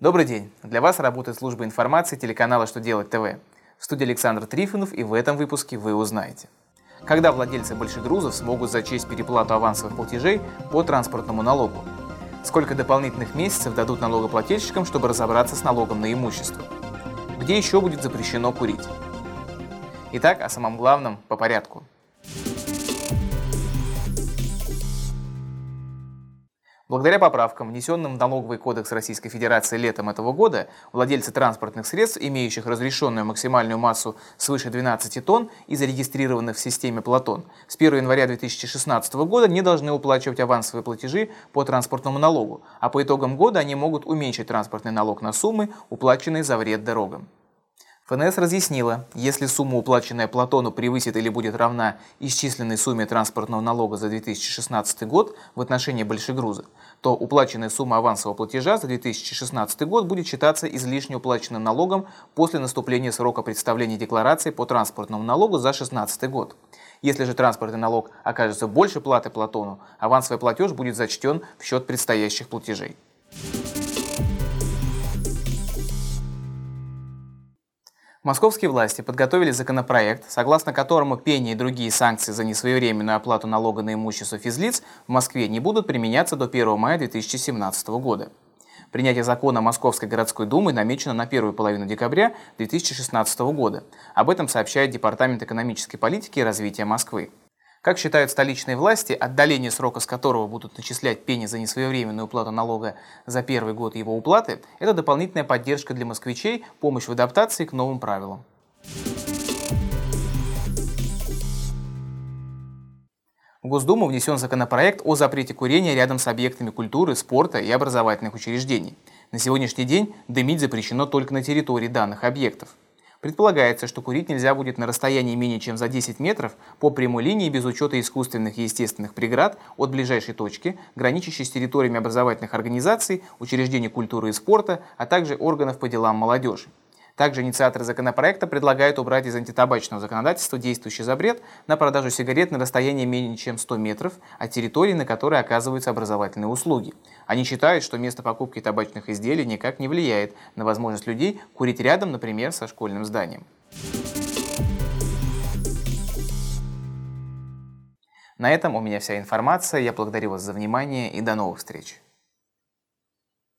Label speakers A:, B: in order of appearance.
A: Добрый день! Для вас работает служба информации телеканала «Что делать ТВ». В студии Александр Трифонов и в этом выпуске вы узнаете. Когда владельцы больших грузов смогут зачесть переплату авансовых платежей по транспортному налогу? Сколько дополнительных месяцев дадут налогоплательщикам, чтобы разобраться с налогом на имущество? Где еще будет запрещено курить? Итак, о самом главном по порядку – Благодаря поправкам, внесенным в налоговый кодекс Российской Федерации летом этого года, владельцы транспортных средств, имеющих разрешенную максимальную массу свыше 12 тонн и зарегистрированных в системе Платон, с 1 января 2016 года не должны уплачивать авансовые платежи по транспортному налогу, а по итогам года они могут уменьшить транспортный налог на суммы, уплаченные за вред дорогам. ФНС разъяснила, если сумма, уплаченная Платону, превысит или будет равна исчисленной сумме транспортного налога за 2016 год в отношении большегруза, то уплаченная сумма авансового платежа за 2016 год будет считаться излишне уплаченным налогом после наступления срока представления декларации по транспортному налогу за 2016 год. Если же транспортный налог окажется больше платы Платону, авансовый платеж будет зачтен в счет предстоящих платежей. Московские власти подготовили законопроект, согласно которому пение и другие санкции за несвоевременную оплату налога на имущество физлиц в Москве не будут применяться до 1 мая 2017 года. Принятие закона Московской городской думы намечено на первую половину декабря 2016 года. Об этом сообщает Департамент экономической политики и развития Москвы. Как считают столичные власти, отдаление срока, с которого будут начислять пени за несвоевременную уплату налога за первый год его уплаты, это дополнительная поддержка для москвичей, помощь в адаптации к новым правилам. В Госдуму внесен законопроект о запрете курения рядом с объектами культуры, спорта и образовательных учреждений. На сегодняшний день дымить запрещено только на территории данных объектов. Предполагается, что курить нельзя будет на расстоянии менее чем за 10 метров по прямой линии без учета искусственных и естественных преград от ближайшей точки, граничащей с территориями образовательных организаций, учреждений культуры и спорта, а также органов по делам молодежи. Также инициаторы законопроекта предлагают убрать из антитабачного законодательства действующий запрет на продажу сигарет на расстоянии менее чем 100 метров от территории, на которой оказываются образовательные услуги. Они считают, что место покупки табачных изделий никак не влияет на возможность людей курить рядом, например, со школьным зданием. На этом у меня вся информация. Я благодарю вас за внимание и до новых встреч.